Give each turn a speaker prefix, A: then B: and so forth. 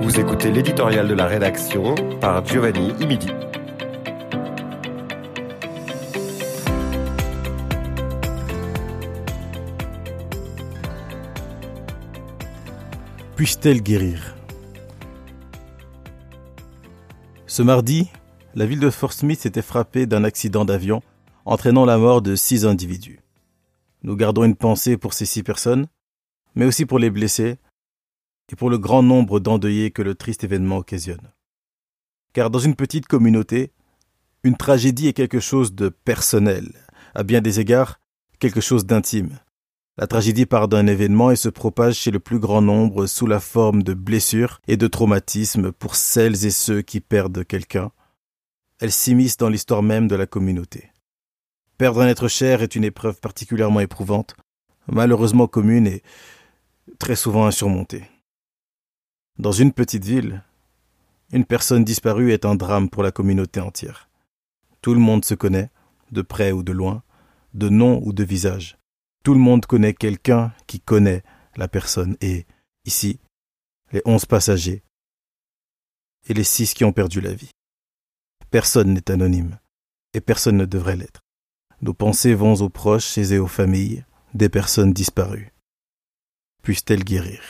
A: Vous écoutez l'éditorial de la rédaction par Giovanni Imidi.
B: Puisse-t-elle guérir? Ce mardi, la ville de Fort Smith était frappée d'un accident d'avion entraînant la mort de six individus. Nous gardons une pensée pour ces six personnes, mais aussi pour les blessés et pour le grand nombre d'endeuillés que le triste événement occasionne. Car dans une petite communauté, une tragédie est quelque chose de personnel, à bien des égards, quelque chose d'intime. La tragédie part d'un événement et se propage chez le plus grand nombre sous la forme de blessures et de traumatismes pour celles et ceux qui perdent quelqu'un. Elle s'immisce dans l'histoire même de la communauté. Perdre un être cher est une épreuve particulièrement éprouvante, malheureusement commune et très souvent insurmontée. Dans une petite ville, une personne disparue est un drame pour la communauté entière. Tout le monde se connaît, de près ou de loin, de nom ou de visage. Tout le monde connaît quelqu'un qui connaît la personne et, ici, les onze passagers et les six qui ont perdu la vie. Personne n'est anonyme et personne ne devrait l'être. Nos pensées vont aux proches et aux familles des personnes disparues. Puissent-elles guérir